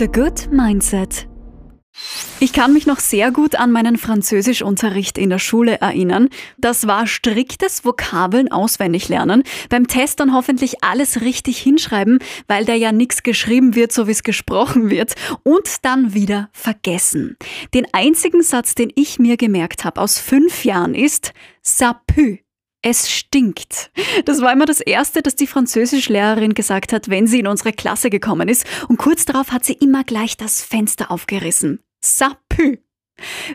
The Good Mindset. Ich kann mich noch sehr gut an meinen Französischunterricht in der Schule erinnern. Das war striktes Vokabeln auswendig lernen, beim Test dann hoffentlich alles richtig hinschreiben, weil da ja nichts geschrieben wird, so wie es gesprochen wird, und dann wieder vergessen. Den einzigen Satz, den ich mir gemerkt habe aus fünf Jahren ist Ça pue. Es stinkt. Das war immer das Erste, das die Französischlehrerin gesagt hat, wenn sie in unsere Klasse gekommen ist. Und kurz darauf hat sie immer gleich das Fenster aufgerissen. Ça pue.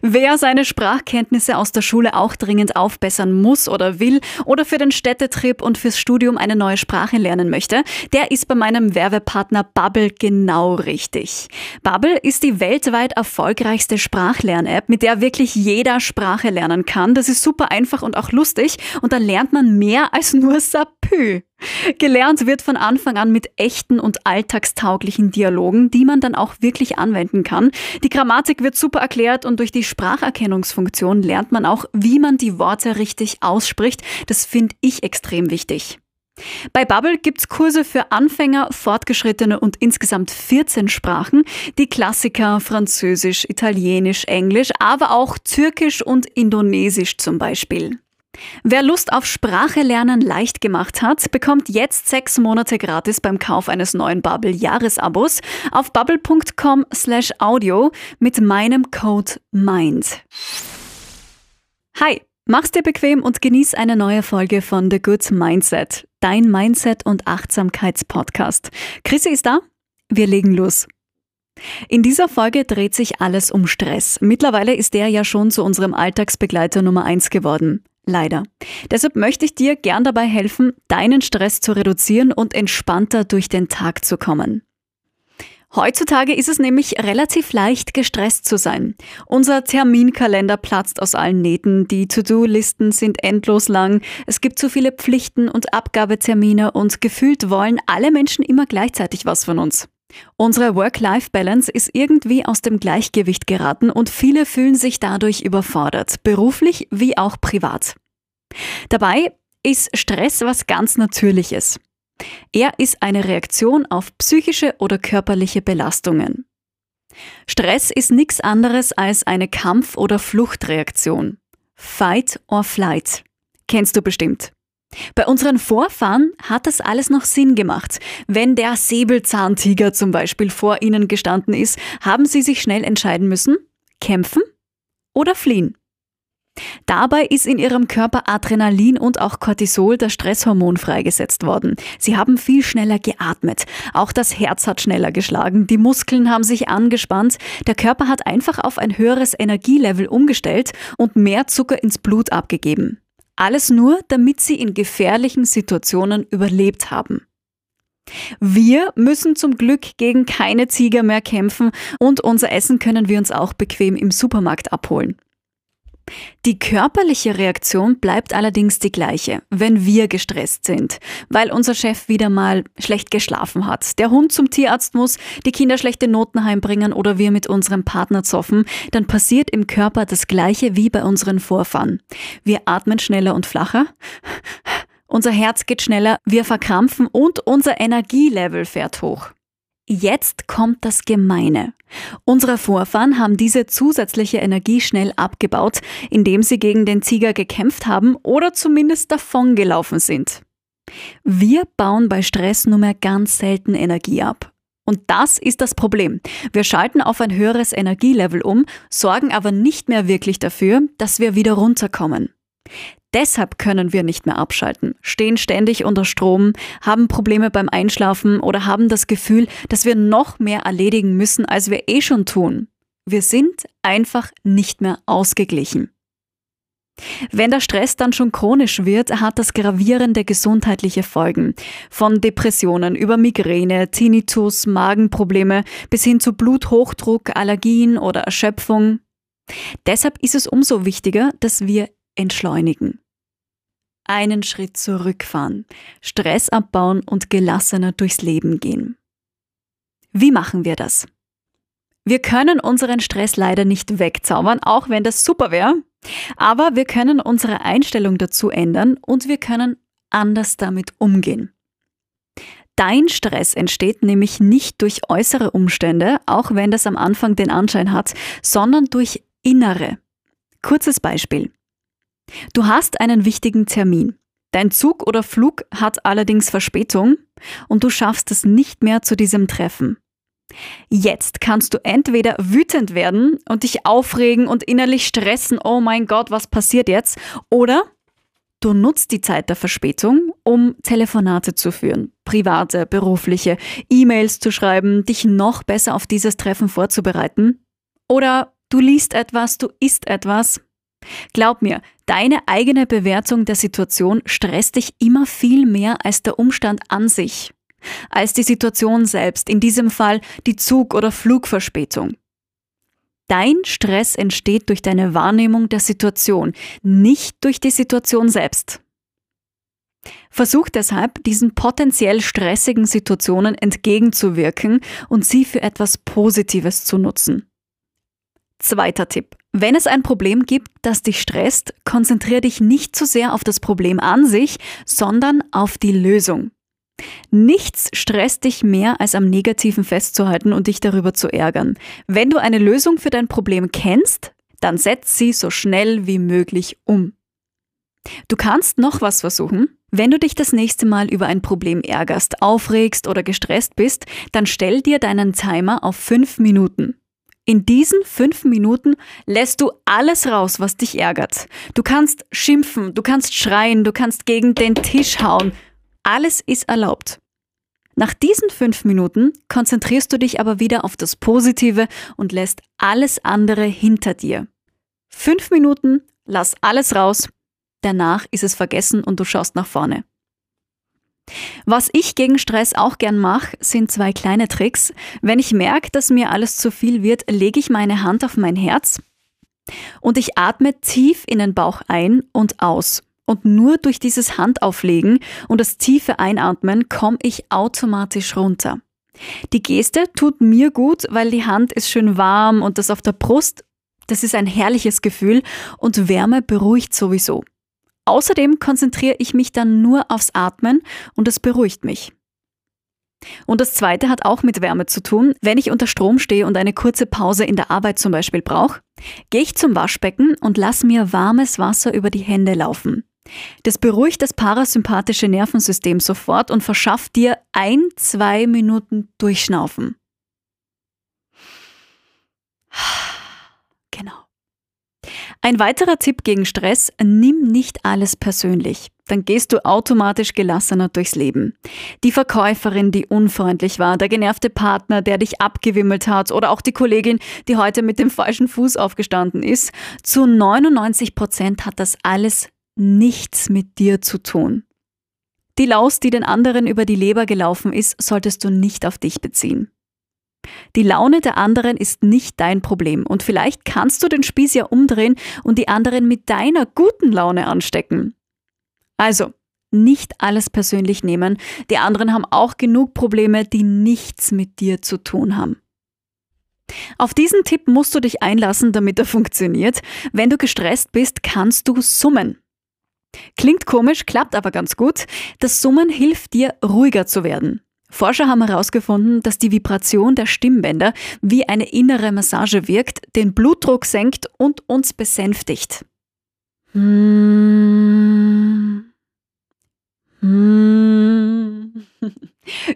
Wer seine Sprachkenntnisse aus der Schule auch dringend aufbessern muss oder will oder für den Städtetrip und fürs Studium eine neue Sprache lernen möchte, der ist bei meinem Werbepartner Bubble genau richtig. Bubble ist die weltweit erfolgreichste Sprachlern-App, mit der wirklich jeder Sprache lernen kann. Das ist super einfach und auch lustig und da lernt man mehr als nur Sapü. Gelernt wird von Anfang an mit echten und alltagstauglichen Dialogen, die man dann auch wirklich anwenden kann. Die Grammatik wird super erklärt und durch die Spracherkennungsfunktion lernt man auch, wie man die Worte richtig ausspricht. Das finde ich extrem wichtig. Bei Bubble gibt's Kurse für Anfänger, Fortgeschrittene und insgesamt 14 Sprachen. Die Klassiker Französisch, Italienisch, Englisch, aber auch Türkisch und Indonesisch zum Beispiel. Wer Lust auf Sprache lernen leicht gemacht hat, bekommt jetzt sechs Monate gratis beim Kauf eines neuen Bubble Jahresabos auf bubble.com slash audio mit meinem Code MIND. Hi, mach's dir bequem und genieß eine neue Folge von The Good Mindset, dein Mindset- und Achtsamkeitspodcast. Chrissy ist da, wir legen los. In dieser Folge dreht sich alles um Stress. Mittlerweile ist der ja schon zu unserem Alltagsbegleiter Nummer eins geworden. Leider. Deshalb möchte ich dir gern dabei helfen, deinen Stress zu reduzieren und entspannter durch den Tag zu kommen. Heutzutage ist es nämlich relativ leicht, gestresst zu sein. Unser Terminkalender platzt aus allen Nähten, die To-Do-Listen sind endlos lang, es gibt zu viele Pflichten und Abgabetermine und gefühlt wollen alle Menschen immer gleichzeitig was von uns. Unsere Work-Life-Balance ist irgendwie aus dem Gleichgewicht geraten und viele fühlen sich dadurch überfordert, beruflich wie auch privat. Dabei ist Stress was ganz Natürliches. Er ist eine Reaktion auf psychische oder körperliche Belastungen. Stress ist nichts anderes als eine Kampf- oder Fluchtreaktion. Fight or flight. Kennst du bestimmt. Bei unseren Vorfahren hat das alles noch Sinn gemacht. Wenn der Säbelzahntiger zum Beispiel vor ihnen gestanden ist, haben sie sich schnell entscheiden müssen, kämpfen oder fliehen. Dabei ist in ihrem Körper Adrenalin und auch Cortisol, das Stresshormon, freigesetzt worden. Sie haben viel schneller geatmet. Auch das Herz hat schneller geschlagen. Die Muskeln haben sich angespannt. Der Körper hat einfach auf ein höheres Energielevel umgestellt und mehr Zucker ins Blut abgegeben. Alles nur, damit sie in gefährlichen Situationen überlebt haben. Wir müssen zum Glück gegen keine Tiger mehr kämpfen und unser Essen können wir uns auch bequem im Supermarkt abholen. Die körperliche Reaktion bleibt allerdings die gleiche, wenn wir gestresst sind, weil unser Chef wieder mal schlecht geschlafen hat, der Hund zum Tierarzt muss, die Kinder schlechte Noten heimbringen oder wir mit unserem Partner zoffen, dann passiert im Körper das gleiche wie bei unseren Vorfahren. Wir atmen schneller und flacher, unser Herz geht schneller, wir verkrampfen und unser Energielevel fährt hoch. Jetzt kommt das Gemeine. Unsere Vorfahren haben diese zusätzliche Energie schnell abgebaut, indem sie gegen den Tiger gekämpft haben oder zumindest davongelaufen sind. Wir bauen bei Stress nur mehr ganz selten Energie ab. Und das ist das Problem. Wir schalten auf ein höheres Energielevel um, sorgen aber nicht mehr wirklich dafür, dass wir wieder runterkommen. Deshalb können wir nicht mehr abschalten, stehen ständig unter Strom, haben Probleme beim Einschlafen oder haben das Gefühl, dass wir noch mehr erledigen müssen, als wir eh schon tun. Wir sind einfach nicht mehr ausgeglichen. Wenn der Stress dann schon chronisch wird, hat das gravierende gesundheitliche Folgen. Von Depressionen über Migräne, Tinnitus, Magenprobleme bis hin zu Bluthochdruck, Allergien oder Erschöpfung. Deshalb ist es umso wichtiger, dass wir entschleunigen einen Schritt zurückfahren, Stress abbauen und gelassener durchs Leben gehen. Wie machen wir das? Wir können unseren Stress leider nicht wegzaubern, auch wenn das super wäre, aber wir können unsere Einstellung dazu ändern und wir können anders damit umgehen. Dein Stress entsteht nämlich nicht durch äußere Umstände, auch wenn das am Anfang den Anschein hat, sondern durch innere. Kurzes Beispiel. Du hast einen wichtigen Termin. Dein Zug oder Flug hat allerdings Verspätung und du schaffst es nicht mehr zu diesem Treffen. Jetzt kannst du entweder wütend werden und dich aufregen und innerlich stressen, oh mein Gott, was passiert jetzt? Oder du nutzt die Zeit der Verspätung, um Telefonate zu führen, private, berufliche, E-Mails zu schreiben, dich noch besser auf dieses Treffen vorzubereiten. Oder du liest etwas, du isst etwas. Glaub mir, deine eigene Bewertung der Situation stresst dich immer viel mehr als der Umstand an sich als die Situation selbst, in diesem Fall die Zug- oder Flugverspätung. Dein Stress entsteht durch deine Wahrnehmung der Situation, nicht durch die Situation selbst. Versuch deshalb, diesen potenziell stressigen Situationen entgegenzuwirken und sie für etwas Positives zu nutzen. Zweiter Tipp. Wenn es ein Problem gibt, das dich stresst, konzentriere dich nicht zu sehr auf das Problem an sich, sondern auf die Lösung. Nichts stresst dich mehr, als am Negativen festzuhalten und dich darüber zu ärgern. Wenn du eine Lösung für dein Problem kennst, dann setz sie so schnell wie möglich um. Du kannst noch was versuchen. Wenn du dich das nächste Mal über ein Problem ärgerst, aufregst oder gestresst bist, dann stell dir deinen Timer auf fünf Minuten. In diesen fünf Minuten lässt du alles raus, was dich ärgert. Du kannst schimpfen, du kannst schreien, du kannst gegen den Tisch hauen, alles ist erlaubt. Nach diesen fünf Minuten konzentrierst du dich aber wieder auf das Positive und lässt alles andere hinter dir. Fünf Minuten, lass alles raus, danach ist es vergessen und du schaust nach vorne. Was ich gegen Stress auch gern mache, sind zwei kleine Tricks. Wenn ich merke, dass mir alles zu viel wird, lege ich meine Hand auf mein Herz und ich atme tief in den Bauch ein und aus. Und nur durch dieses Handauflegen und das tiefe Einatmen komme ich automatisch runter. Die Geste tut mir gut, weil die Hand ist schön warm und das auf der Brust, das ist ein herrliches Gefühl und Wärme beruhigt sowieso. Außerdem konzentriere ich mich dann nur aufs Atmen und es beruhigt mich. Und das zweite hat auch mit Wärme zu tun. Wenn ich unter Strom stehe und eine kurze Pause in der Arbeit zum Beispiel brauche, gehe ich zum Waschbecken und lass mir warmes Wasser über die Hände laufen. Das beruhigt das parasympathische Nervensystem sofort und verschafft dir ein, zwei Minuten Durchschnaufen. Ein weiterer Tipp gegen Stress, nimm nicht alles persönlich. Dann gehst du automatisch gelassener durchs Leben. Die Verkäuferin, die unfreundlich war, der genervte Partner, der dich abgewimmelt hat oder auch die Kollegin, die heute mit dem falschen Fuß aufgestanden ist. Zu 99 Prozent hat das alles nichts mit dir zu tun. Die Laus, die den anderen über die Leber gelaufen ist, solltest du nicht auf dich beziehen. Die Laune der anderen ist nicht dein Problem und vielleicht kannst du den Spieß ja umdrehen und die anderen mit deiner guten Laune anstecken. Also, nicht alles persönlich nehmen, die anderen haben auch genug Probleme, die nichts mit dir zu tun haben. Auf diesen Tipp musst du dich einlassen, damit er funktioniert. Wenn du gestresst bist, kannst du summen. Klingt komisch, klappt aber ganz gut. Das Summen hilft dir, ruhiger zu werden. Forscher haben herausgefunden, dass die Vibration der Stimmbänder wie eine innere Massage wirkt, den Blutdruck senkt und uns besänftigt. Hm. Hm.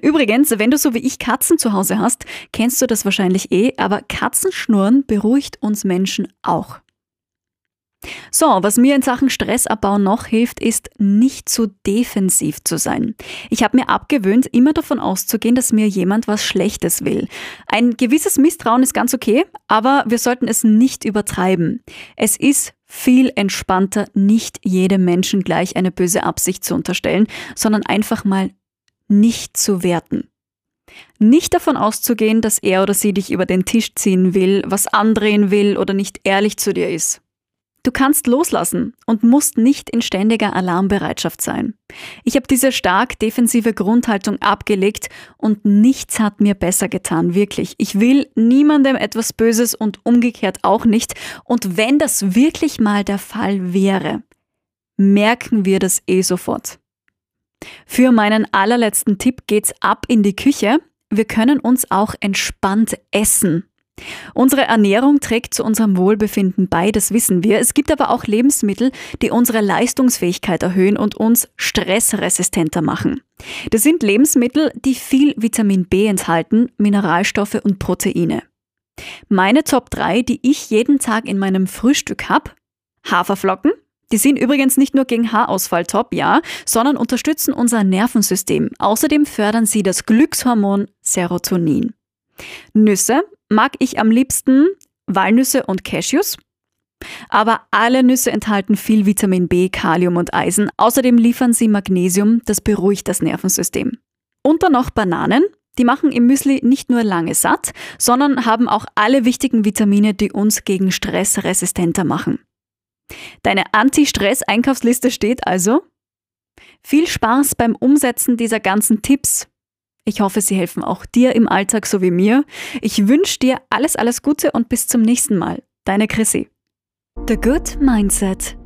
Übrigens, wenn du so wie ich Katzen zu Hause hast, kennst du das wahrscheinlich eh, aber Katzenschnurren beruhigt uns Menschen auch. So, was mir in Sachen Stressabbau noch hilft, ist nicht zu defensiv zu sein. Ich habe mir abgewöhnt, immer davon auszugehen, dass mir jemand was Schlechtes will. Ein gewisses Misstrauen ist ganz okay, aber wir sollten es nicht übertreiben. Es ist viel entspannter, nicht jedem Menschen gleich eine böse Absicht zu unterstellen, sondern einfach mal nicht zu werten. Nicht davon auszugehen, dass er oder sie dich über den Tisch ziehen will, was andrehen will oder nicht ehrlich zu dir ist. Du kannst loslassen und musst nicht in ständiger Alarmbereitschaft sein. Ich habe diese stark defensive Grundhaltung abgelegt und nichts hat mir besser getan, wirklich. Ich will niemandem etwas Böses und umgekehrt auch nicht. Und wenn das wirklich mal der Fall wäre, merken wir das eh sofort. Für meinen allerletzten Tipp geht's ab in die Küche. Wir können uns auch entspannt essen. Unsere Ernährung trägt zu unserem Wohlbefinden bei, das wissen wir. Es gibt aber auch Lebensmittel, die unsere Leistungsfähigkeit erhöhen und uns stressresistenter machen. Das sind Lebensmittel, die viel Vitamin B enthalten, Mineralstoffe und Proteine. Meine Top 3, die ich jeden Tag in meinem Frühstück habe, Haferflocken, die sind übrigens nicht nur gegen Haarausfall top, ja, sondern unterstützen unser Nervensystem. Außerdem fördern sie das Glückshormon Serotonin. Nüsse mag ich am liebsten Walnüsse und Cashews. Aber alle Nüsse enthalten viel Vitamin B, Kalium und Eisen. Außerdem liefern sie Magnesium, das beruhigt das Nervensystem. Und dann noch Bananen. Die machen im Müsli nicht nur lange satt, sondern haben auch alle wichtigen Vitamine, die uns gegen Stress resistenter machen. Deine Anti-Stress-Einkaufsliste steht also. Viel Spaß beim Umsetzen dieser ganzen Tipps. Ich hoffe, sie helfen auch dir im Alltag so wie mir. Ich wünsche dir alles, alles Gute und bis zum nächsten Mal. Deine Chrissy. The Good Mindset